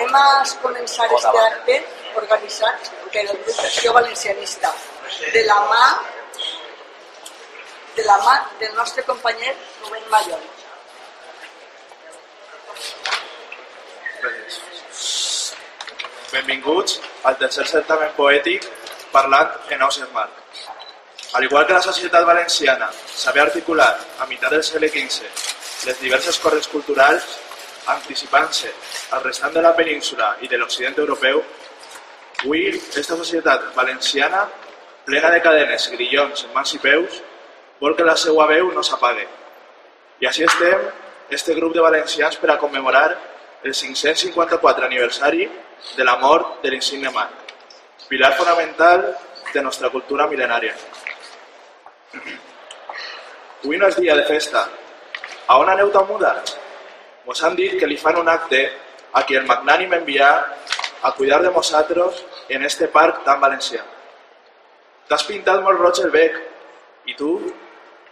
anem a començar este acte organitzat per el grup d'Acció Valencianista de la mà de la mà del nostre company Rubén Mallol. Benvinguts al tercer certamen poètic parlat en Ausias Marc. Al igual que la societat valenciana sabia articular a mitjà del segle XV les diverses corrents culturals anticipant-se al restant de la península i de l'occident europeu, avui esta societat valenciana, plena de cadenes, grillons, mans i peus, vol que la seva veu no s'apague. I així estem, este grup de valencians per a commemorar el 554 aniversari de la mort de l'insigne Marc, pilar fonamental de nostra cultura mil·lenària. Avui no és dia de festa. A on aneu tan mudats? Mos han dit que li fan un acte a qui el magnànim enviar a cuidar de nosaltres en este parc tan valencià. T'has pintat molt roig el bec i tu,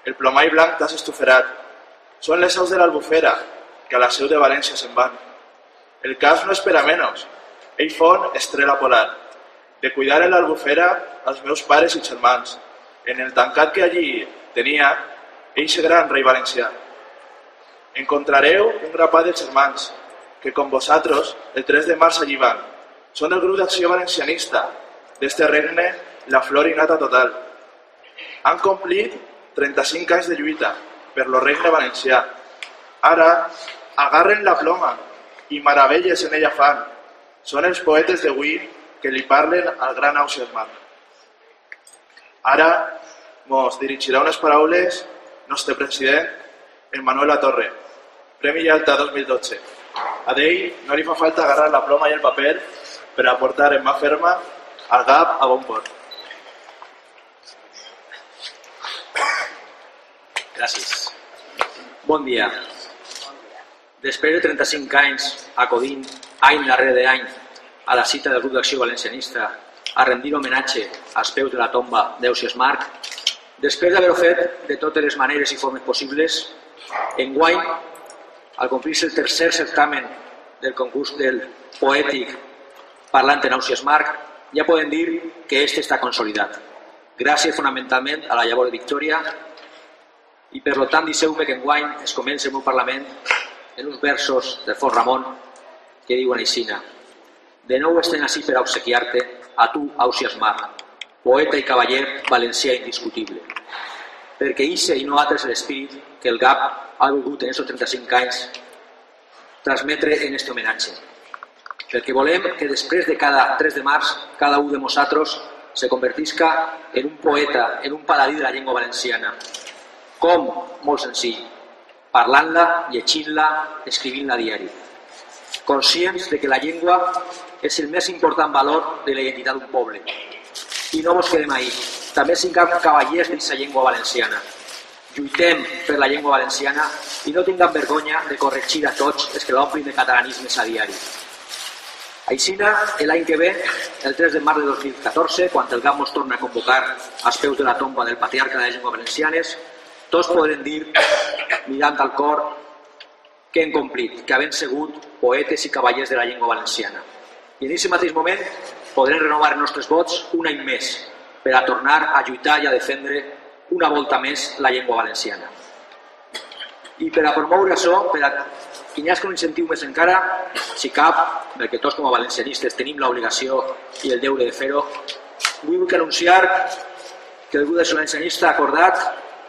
el plomall blanc t'has estuferat. Són les aus de l'Albufera, que a la seu de València se'n van. El cas no espera menys. Ell fon estrela polar. De cuidar en l'Albufera als meus pares i germans. En el tancat que allí tenia, eixe gran rei valencià. Encontrareu un grapat de germans, que com vosaltres, el 3 de març allí van. Són el grup d'acció valencianista, d'este regne la flor innata total. Han complit 35 anys de lluita per lo regne valencià. Ara agarren la ploma i meravelles en ella fan. Són els poetes d'avui que li parlen al gran Ausiasman. Ara mos dirigirà unes paraules nostre president, Emmanuel Torre, Premi Llalta 2012. A d'ell no li fa falta agarrar la ploma i el paper per aportar en mà ferma al GAP a bon port. Gràcies. Bon dia. Després de 35 anys acudint any darrere any a la cita del grup d'acció valencianista a rendir homenatge als peus de la tomba d'Eusias Marc, després d'haver-ho fet de totes les maneres i formes possibles, enguany, al complir-se el tercer certamen del concurs del poètic parlant en Ausias Marc, ja podem dir que este està consolidat. Gràcies fonamentalment a la llavor de Victòria i per tant deixeu-me que enguany es comenci el meu Parlament en uns versos del Font Ramon que diuen aixina De nou estem així per obsequiar-te a tu, Ausias Marc, poeta i cavaller valencià indiscutible, perquè ixe i no altres l'espírit que el GAP ha volgut en aquests 35 anys transmetre en este homenatge. Perquè volem que després de cada 3 de març, cada un de nosaltres se convertisca en un poeta, en un paladí de la llengua valenciana. Com? Molt senzill. Parlant-la, llegint-la, escrivint-la diari. Conscients de que la llengua és el més important valor de la identitat d'un poble. I no ens quedem ahí. També siguem cavallers d'aquesta llengua valenciana. Lluitem per la llengua valenciana i no tinguem vergonya de corregir a tots els que l'omplin de catalanismes a diari. Aixina, l'any que ve, el 3 de març de 2014, quan el GAP ens torna a convocar als peus de la tomba del patriarca de les llengües valencianes, tots podrem dir, mirant al cor, que hem complit, que havent sigut poetes i cavallers de la llengua valenciana. I en aquest mateix moment podrem renovar els nostres vots un any més per a tornar a lluitar i a defendre una volta més la llengua valenciana. I per a promoure això, per a que hagi un incentiu més encara, si cap, perquè tots com a valencianistes tenim l'obligació i el deure de fer-ho, vull anunciar que el grup de valencianista ha acordat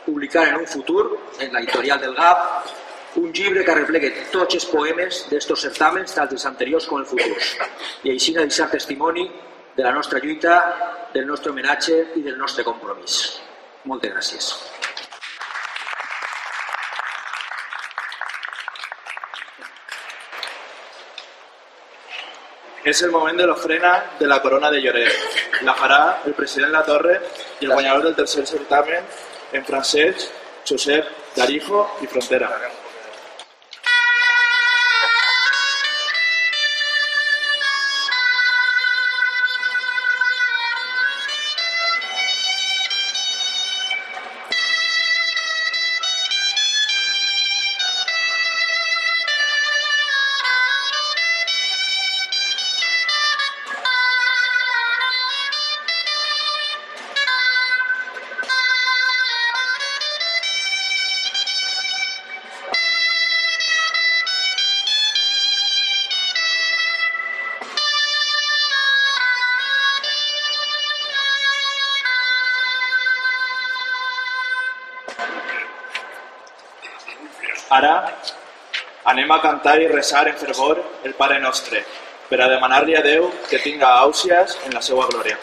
publicar en un futur, en l'editorial del GAP, un llibre que replegue tots els poemes d'estos certàmens, tant els anteriors com els futurs, i així deixar testimoni de la nostra lluita, del nostre homenatge i del nostre compromís. Moltes gràcies. És el moment de l'ofrena de la corona de Lloret. La farà el president La Torre i el guanyador del tercer certamen en francès, Josep Darijo i Frontera. Ara anem a cantar i resar en fervor el Pare Nostre, per a demanar-li a Déu que tinga àusies en la seva glòria.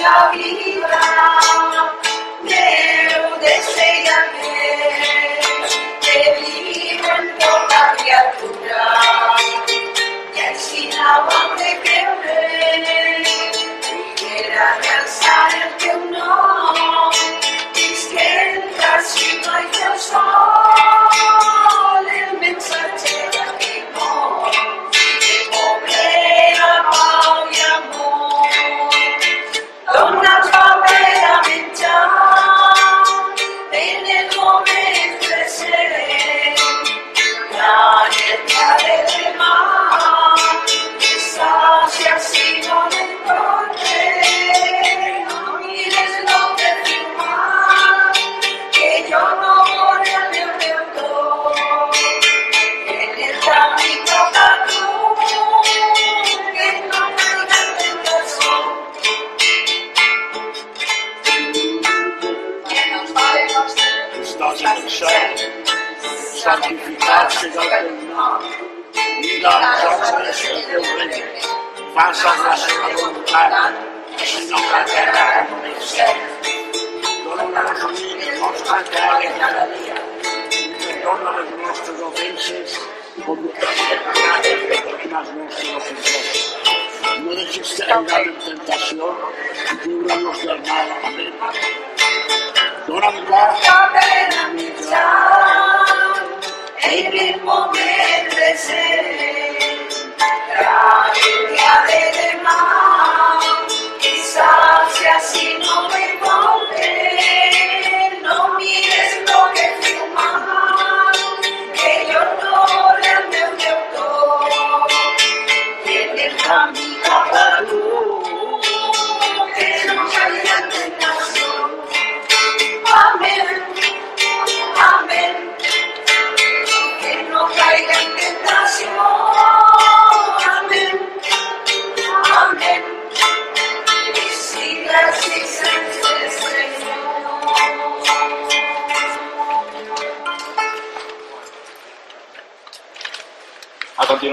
Nostre della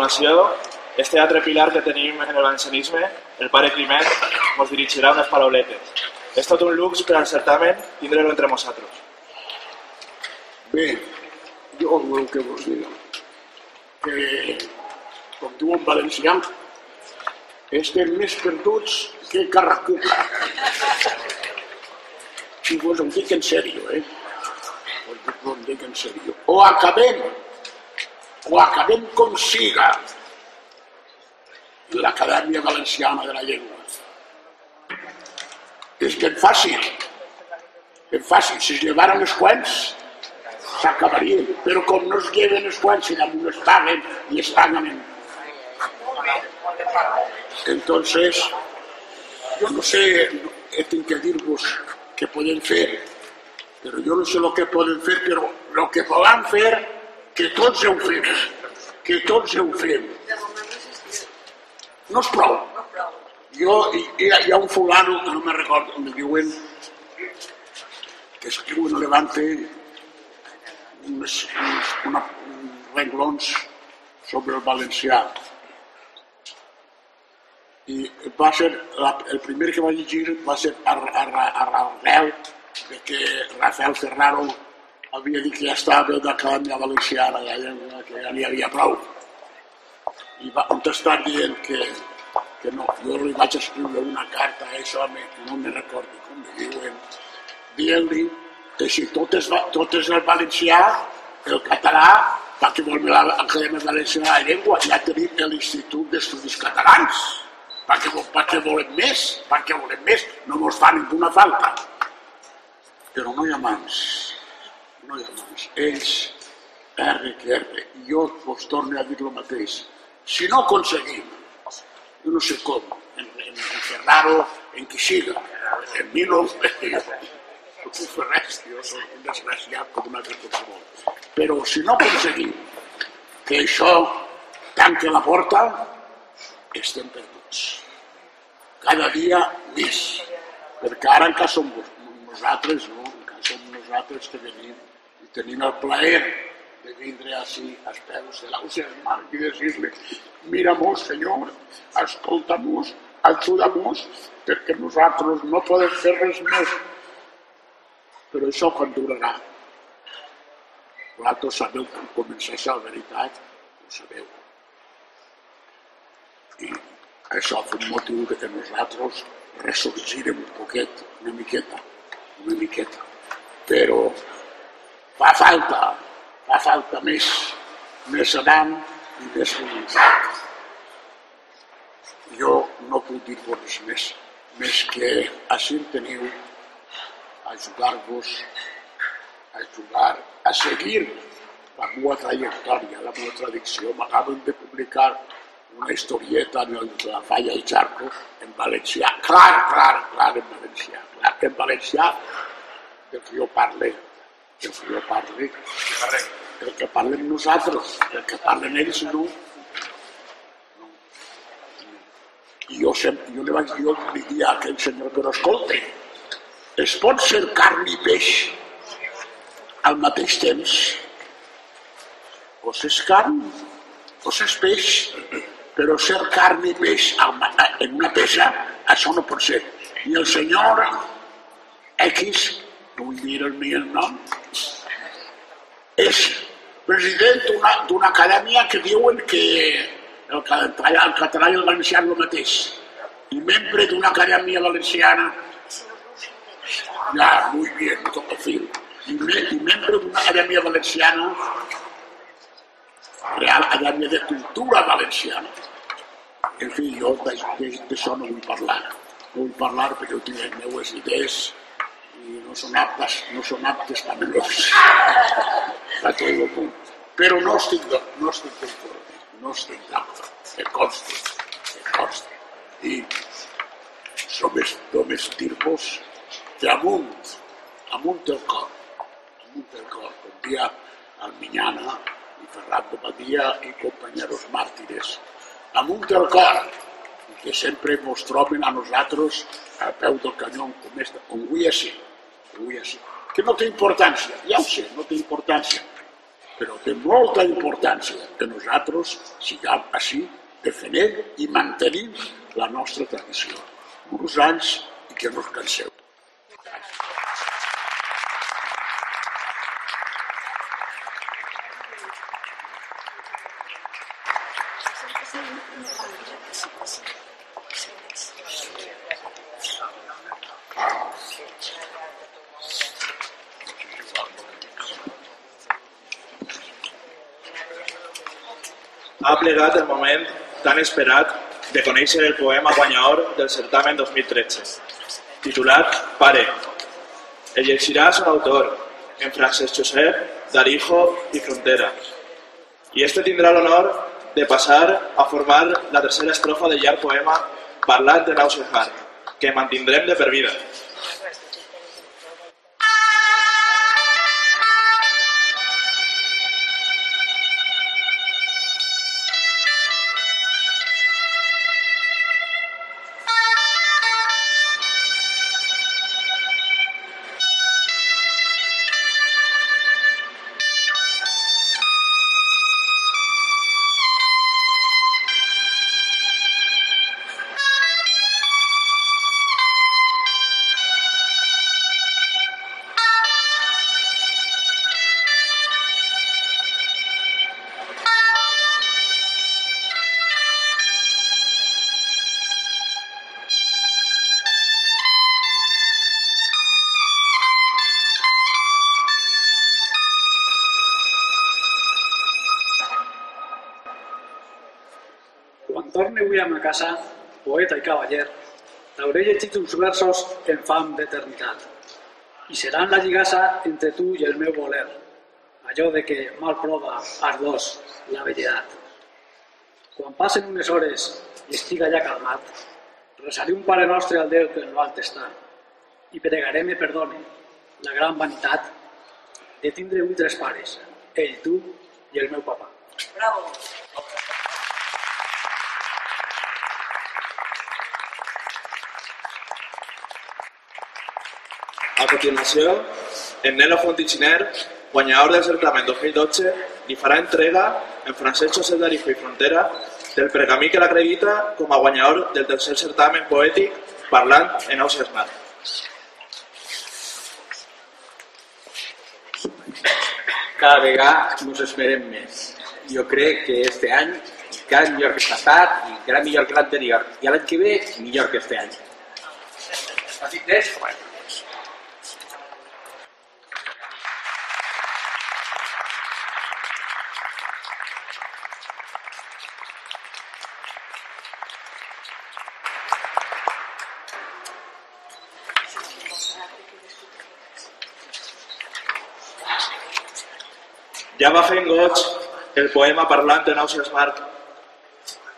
A continuació, este altre pilar que tenim en el valencianisme, el pare Climent, ens dirigirà unes parauletes. És tot un lux per al certamen tindre-lo entre nosaltres. Bé, jo el que vos dic, que, com diu en valencià, estem més perduts que carracuca. Si vos ho dic en sèrio, eh? Vos ho dic en sèrio. O acabem, o acabem com siga l'Acadèmia Valenciana de la Llengua. És que és fàcil, és fàcil. Si es llevaran els quants, s'acabaria. Però com no es lleven els quants, sinó que es paguen i es paguen en... Entonces, yo no sé, tengo que dir-vos què podem fer, però jo no sé el que podem fer, però el que podem fer, que tots ho fem, que tots ho fem. No és prou. Jo, hi, hi ha- un fulano, no me recordo, me diuen, que escriu en Levante unes, unes, una, uns renglons sobre el valencià. I va ser, la, el primer que va llegir va ser a, a, a, a arrel de que Rafael Ferraro havia dit que ja estava d'Acadèmia Valenciana, ja, ja, que ja n'hi havia prou. I va contestar dient que, que no, jo li vaig escriure una carta a aquest home, que no me recordo com li diuen, dient-li que si tot és, tot és el valencià, el català, per què vol l'Acadèmia Valenciana de la Llengua? Ja tenim l'Institut d'Estudis Catalans. Per què, per volem més? Per què volem més? No mos fa ninguna falta. Però no hi ha mans. No hi ha mans. Ells, R que R. Jo vos torno a dir el mateix. Si no aconseguim, jo no sé com, en, en, en Ferraro, en qui siga, en Milo, no puc fer res, jo soc un desgraciat com un altre qualsevol. Però si no aconseguim que això tanque la porta, estem perduts. Cada dia més. Perquè ara encara som nosaltres, no? Encara som nosaltres que venim i tenim el plaer de vindre així als peus de l'Ausias Marc i dir-li mira-mos, Senyor, escolta-mos, ajuda-mos, perquè nosaltres no podem fer res més. Però això quan durarà? Vosaltres sabeu quan comença la veritat, ho sabeu. I això fa un motiu de que nosaltres ressorgirem un poquet, una miqueta, una miqueta. Però fa falta, fa falta més, més adam i més voluntat. Jo no puc dir-vos res més, més que així teniu ajudar-vos, a ajudar a seguir la meva trajectòria, la meva tradició. M'acaben de publicar una historieta en el la Falla i Charco en valencià, clar, clar, clar en valencià, clar que en valencià del que jo parle, que jo parle, el que parlem nosaltres, el que parlen ells no. no. I jo, sempre, jo li vaig dir, jo li dir a aquell senyor, però escolta, es pot ser carn i peix al mateix temps? O s'és carn o s'és peix, però ser carn i peix en una peça, això no pot ser. I el senyor X, no vull dir el meu nom, és president d'una acadèmia que diuen que el català, el català i el valencià és el mateix. I membre d'una acadèmia valenciana, ja, muy bien, me toca fil. I, i membre d'una acadèmia valenciana, Real Acadèmia de Cultura Valenciana. En fi, jo d'això no vull parlar. No vull parlar perquè jo tinc les meves idees no són aptes, no són aptes a menors a tot el món. Però no estic, no estic conforme, no estic d'acord, em consta, em consta. I som només dir-vos que amunt, amunt el cor, amunt el cor, com dia Alminyana i Ferran de Badia i companyeros màrtires, amunt el cor, que sempre ens troben a nosaltres al peu del canyó com, esta, com avui així, avui així. Que no té importància, ja ho sé, no té importància, però té molta importància que nosaltres siguem així, defendent i mantenim la nostra tradició. Uns anys i que no us canseu. Ha plegat el moment tan esperat de conèixer el poema guanyador del certamen 2013, titulat Pare. El llegirà son autor, en Francesc Josep, Darijo i Frontera. I este tindrà l'honor de passar a formar la tercera estrofa del llarg poema Parlat de Nausejar, que mantindrem de per vida. Quan torne avui a ma casa, poeta i cavaller, t'hauré llegit uns versos en fam d'eternitat. I seran la lligassa entre tu i el meu voler, allò de que mal prova ardós la velledat. Quan passen unes hores i estiga ja calmat, resaré un pare nostre al Déu que en l'alt està i pregaré me perdone la gran vanitat de tindre un tres pares, ell, tu i el meu papa. Bravo. A continuació, en Nelo Fontitxiner, guanyador del certamen 2012, li farà entrega en Francesc Josep d'Arijo i Frontera del pergamí que l'acredita com a guanyador del tercer certamen poètic parlant en Ausias Mar. Cada vegada ens esperem més. Jo crec que este any encara millor que el passat i encara millor que l'anterior. I l'any que ve, millor que este any. Así que va fent goig el poema parlant en Ausias Mar,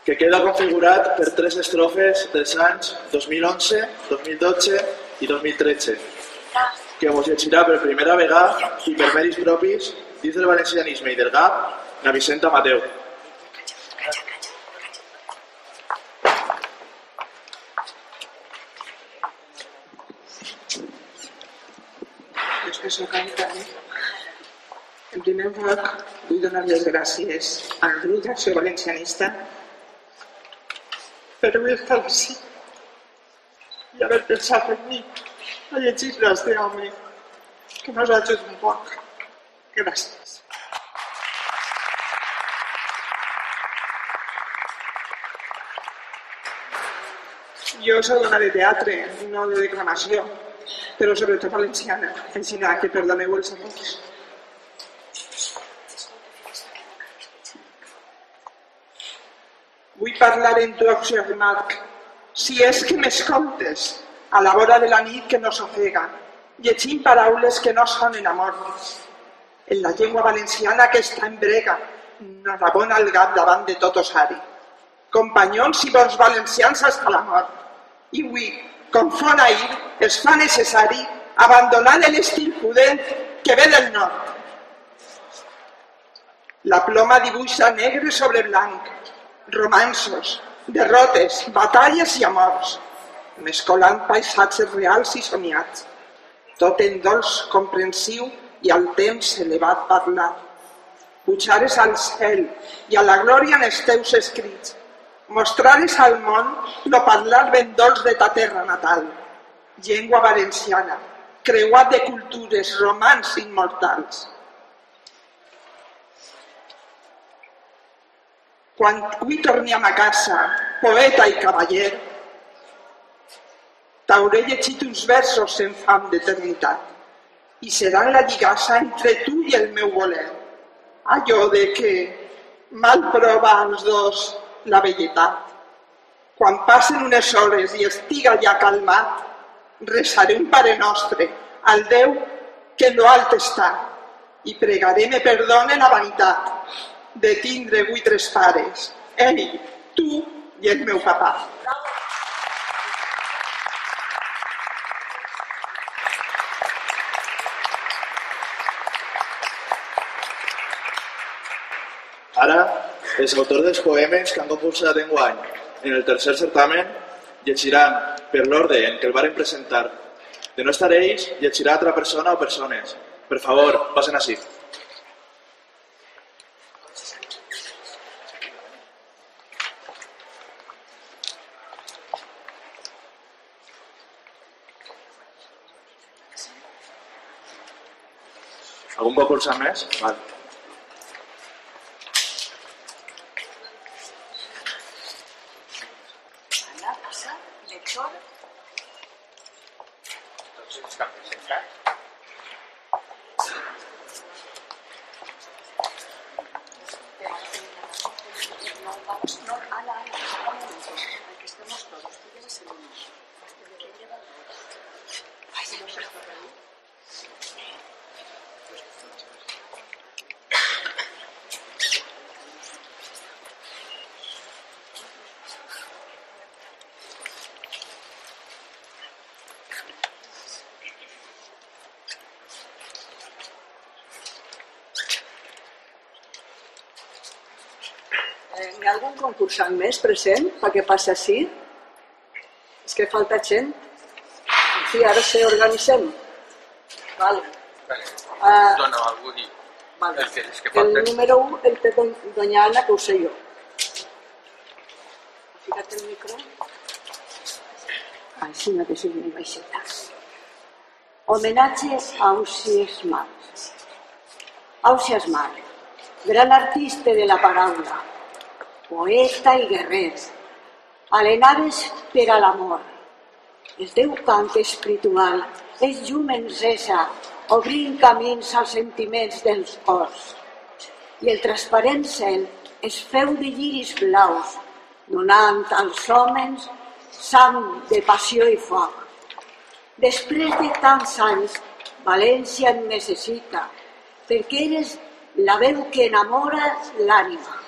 que queda configurat per tres estrofes dels anys 2011, 2012 i 2013, que vos llegirà per primera vegada i per mèrits propis dins del valencianisme i del GAP na Vicenta Mateu. Després el cantant. En primer lloc, vull donar les gràcies al grup d'Acció Valencianista per haver estat així i haver pensat en mi a llegir este home que ha ajudat un poc. Gràcies. Jo soc dona de teatre, no de declamació, però sobretot valenciana, així que perdoneu els errors. Parlar en Auxiliar Marc, si és que m'escoltes, a la vora de la nit que no s'ofega, llegint paraules que no sonen amortes. En la llengua valenciana que està en brega, no rabona el gat davant de tot osari. Companyons i bons valencians fins a la mort. I avui, com fon ahir, es fa necessari abandonar l'estil pudent que ve del nord. La ploma dibuixa negre sobre blanc, romansos, derrotes, batalles i amors, mescolant paisatges reals i somiats, tot en dolç comprensiu i al temps elevat parlar. Pujares al cel i a la glòria en els teus escrits, mostrares al món lo parlar ben dolç de ta terra natal, llengua valenciana, creuat de cultures romans immortals. Quan avui tornem a casa, poeta i cavaller, t'hauré llegit uns versos en fam d'eternitat i seran la lligassa entre tu i el meu voler. Allò de que mal prova als dos la velletat. Quan passen unes hores i estiga ja calmat, resaré un Pare Nostre al Déu que en lo alt està i pregaré me perdone la vanitat de tindre avui tres pares, ell, tu i el meu papà. Ara, els autors dels poemes que han concursat enguany en el tercer certamen llegiran per l'ordre en què el varen presentar. De no estar ells, llegirà altra persona o persones. Per favor, passen així. Algun vol cursar més? Val. Anna, passa, lector. No, vamos, no, Ana, Ana, un momento, que estemos todos, tú llevas el uno. ¿Quién lleva el dos? Ay, no se está por ahí. Hi ha algun concursant més present perquè passi així? És que falta gent. Sí, ara se organitzem. Vale. Uh, Dona algú i vale. el que, els que El número 1 el té don, doña Ana, que ho sé jo. Fica't el micro. Ai, sí, no, que soy muy baixeta. Homenatge a Ausias Mar. Ausias Mar, gran artista de la paraula, poeta i guerrer, alenaves per a l'amor. El teu cant espiritual és llum encesa, obrint camins als sentiments dels cors. I el transparent cel es feu de lliris blaus, donant als homes sang de passió i foc. Després de tants anys, València et necessita, perquè eres la veu que enamora l'ànima.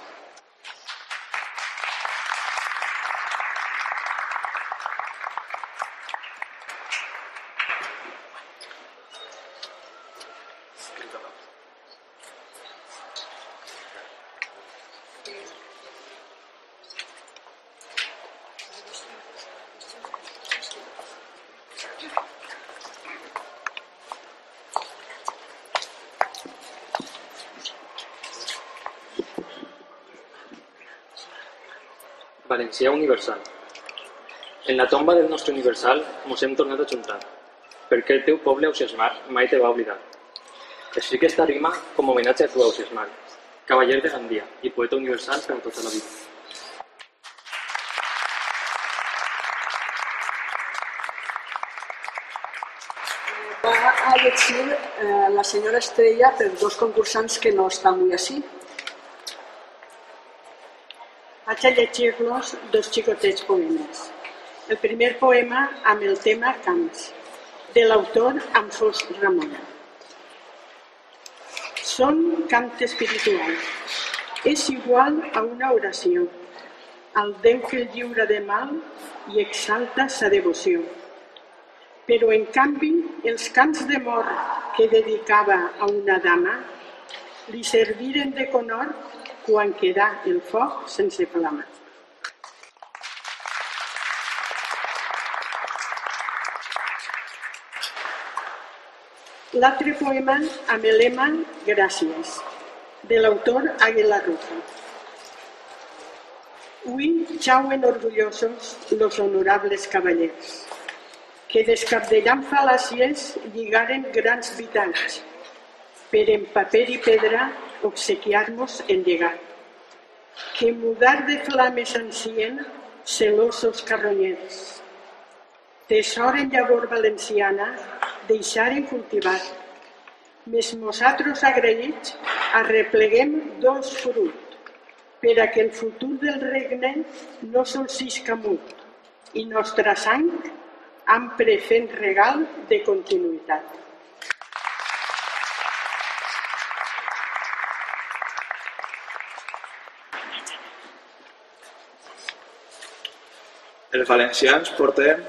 Valencià universal. En la tomba del nostre universal mos hem tornat a juntar, perquè el teu poble Ausiasmar mai te va oblidar. Escric esta rima com homenatge a tu Ausiasmar, cavaller de Gandia i poeta universal per a tota la vida. Va a llegir eh, la senyora Estrella per dos concursants que no estan avui així. Vaig a llegir-los dos xicotets poemes. El primer poema amb el tema Camps, de l'autor Amfos Ramon. Són cant espiritual. És igual a una oració, al Déu que el lliura de mal i exalta sa devoció. Però, en canvi, els cants de mort que dedicava a una dama li serviren de conor quan quedà el foc sense flama. L'altre poema amb el lema Gràcies, de l'autor Águila Roja. Ui, xauen orgullosos los honorables cavallers, que descapdellant fal·làcies lligaren grans vitalls, per en paper i pedra obsequiar-nos el llegat, que mudar de flames ansien celosos carronyers. Tesor en llavor valenciana deixaren cultivar. Mes nosaltres agraïts arrepleguem dos fruit, per a que el futur del regne no solcisca mut i nostra sang ampre fent regal de continuïtat. Els valencians portem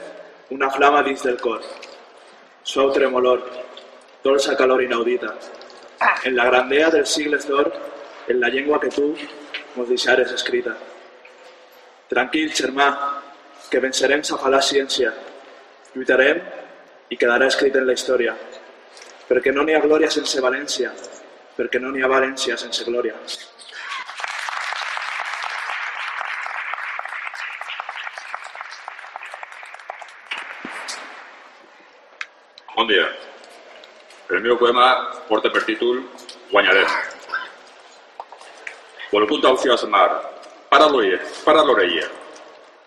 una flama dins del cor, suau tremolor, dolça calor inaudita. En la grandea dels sigles d'or, en la llengua que tu mos deixares escrita. Tranquil, germà, que vencerem sa fal·làcia, lluitarem i quedarà escrit en la història. Perquè no n'hi ha glòria sense València, perquè no n'hi ha València sense glòria. Bon dia. El meu poema porta per títol Guanyarem. Volgut entusiasmar, para l'oïer, para l'orella.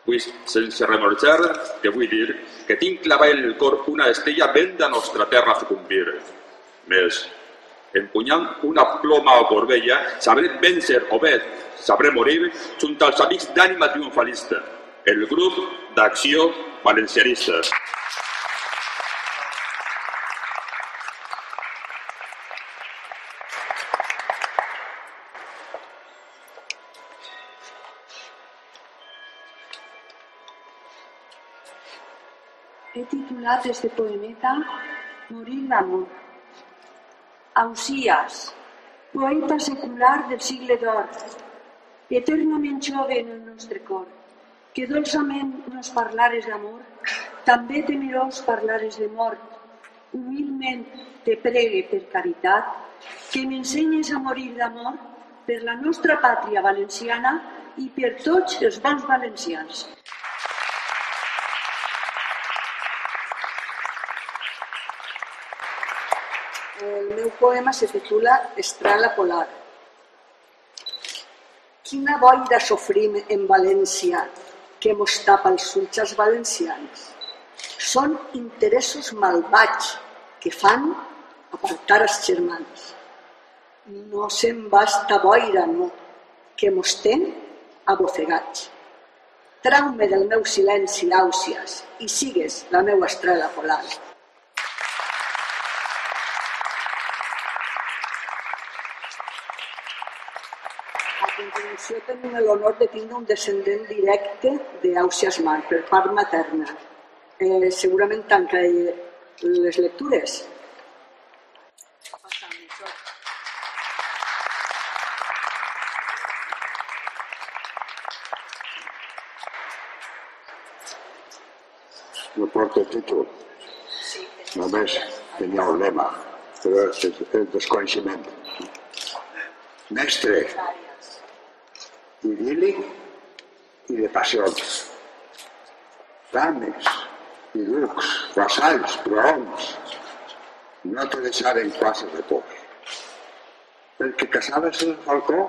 Vull, sense remorxar, que vull dir que tinc clavada en el cor una estella ben de nostra terra a sucumbir. Més, empunyant una ploma o corbella, sabré vèncer o bé sabré morir junt als amics d'ànima triomfalista, el grup d'acció valencianista. Titulat este poemeta Morir d'amor. Ausías, poeta secular del sigle d'or, eternament jove en el nostre cor, que dolçament nos parlares d'amor, també temerós parlares de mort. Humilment te pregue per caritat, que m'ensenyes a morir d'amor per la nostra pàtria valenciana i per tots els bons valencians. El meu poema se titula Estrela Polar. Quina boira sofrim en València que mos tapa els ulls als valencians. Són interessos malvats que fan apartar els germans. No se'n basta boira, no, que mos ten abofegats. Traume del meu silenci, àusies, i sigues la meua estrela polar. A continuació tenim l'honor de tindre un descendent directe d'Àusias Mar, per part materna. Eh, segurament tanca les lectures. No porta títol, Sí, només tenia un lema, però és, és desconeixement. Mestre, idíl·lic i de passions. Dames i ducs, vassalls, prohoms, no te deixaren classes de por. Perquè caçaves el falcó,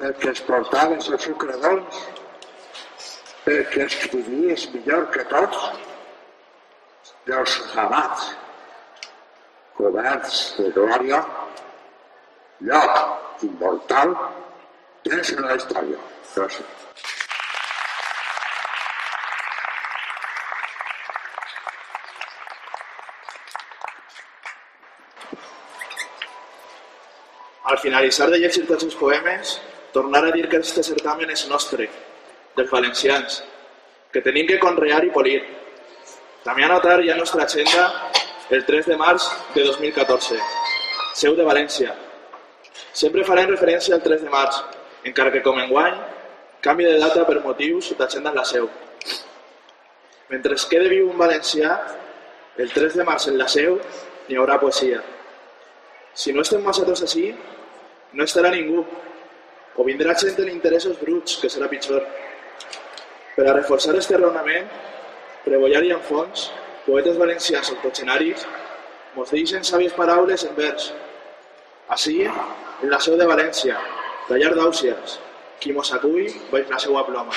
perquè es portaves el sucre dolç, perquè escrivies millor que tots dels ramats coberts de glòria, lloc immortal tens en la història. Al finalitzar de llegir tots els poemes, tornar a dir que este certamen és nostre, dels valencians, que tenim que conrear i polir. També anotar ja nostra agenda el 3 de març de 2014, seu de València. Sempre farem referència al 3 de març, encara que com enguany canvi de data per motius d'agenda en la seu. Mentre es quede viu un valencià, el 3 de març en la seu n'hi haurà poesia. Si no estem nosaltres així, no estarà ningú. O vindrà gent en interessos bruts, que serà pitjor. Per a reforçar este raonament, Prebollar i Enfons, poetes valencians octogenaris, mos deixen sàvies paraules en vers. Així, en la seu de València, la llar d'Àusies, qui mos acull baix la seua ploma.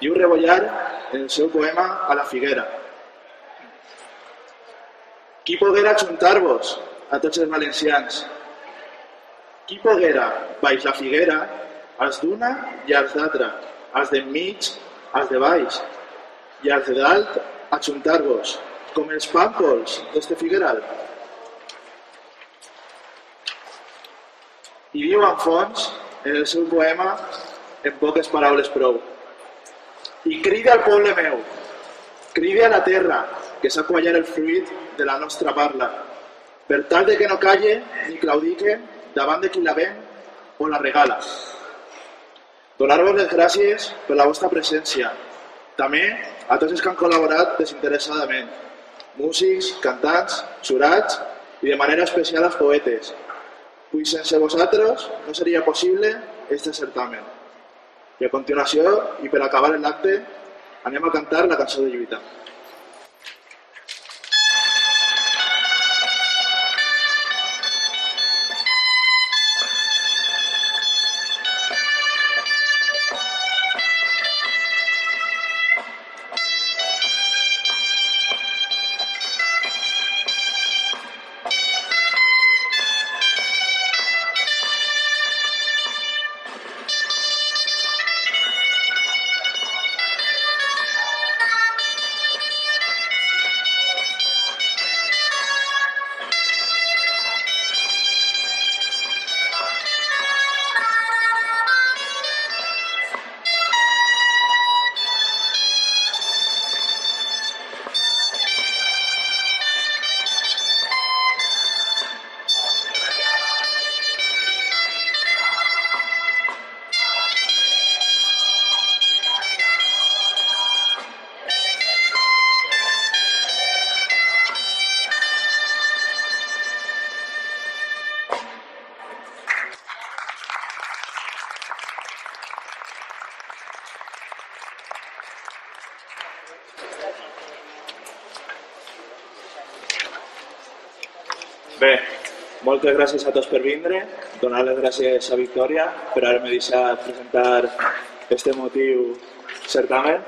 Diu Rebollar en el seu poema A la figuera. Qui poguera ajuntar-vos a tots els valencians? Qui poguera, baix la figuera, als d'una i als d'altra, als d'enmig, als de baix, i als de dalt, ajuntar-vos, com els pàmpols d'este figueral? I diu en fons, en el seu poema, en poques paraules prou. I crida al poble meu, crida a la terra, que s'ha quallar el fruit de la nostra parla, per tal de que no calle ni claudique davant de qui la ven o la regala. Donar-vos les gràcies per la vostra presència. També a tots els que han col·laborat desinteressadament, músics, cantants, jurats i de manera especial als poetes, pues sense vosaltres no seria possible este certamen. I a continuació, i per acabar l'acte, anem a cantar la cançó de lluita. Moltes gràcies a tots per vindre, donar les gràcies a Victòria per haver-me deixat presentar este motiu certamen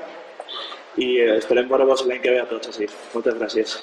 i esperem veure-vos l'any que ve a tots així. Moltes gràcies.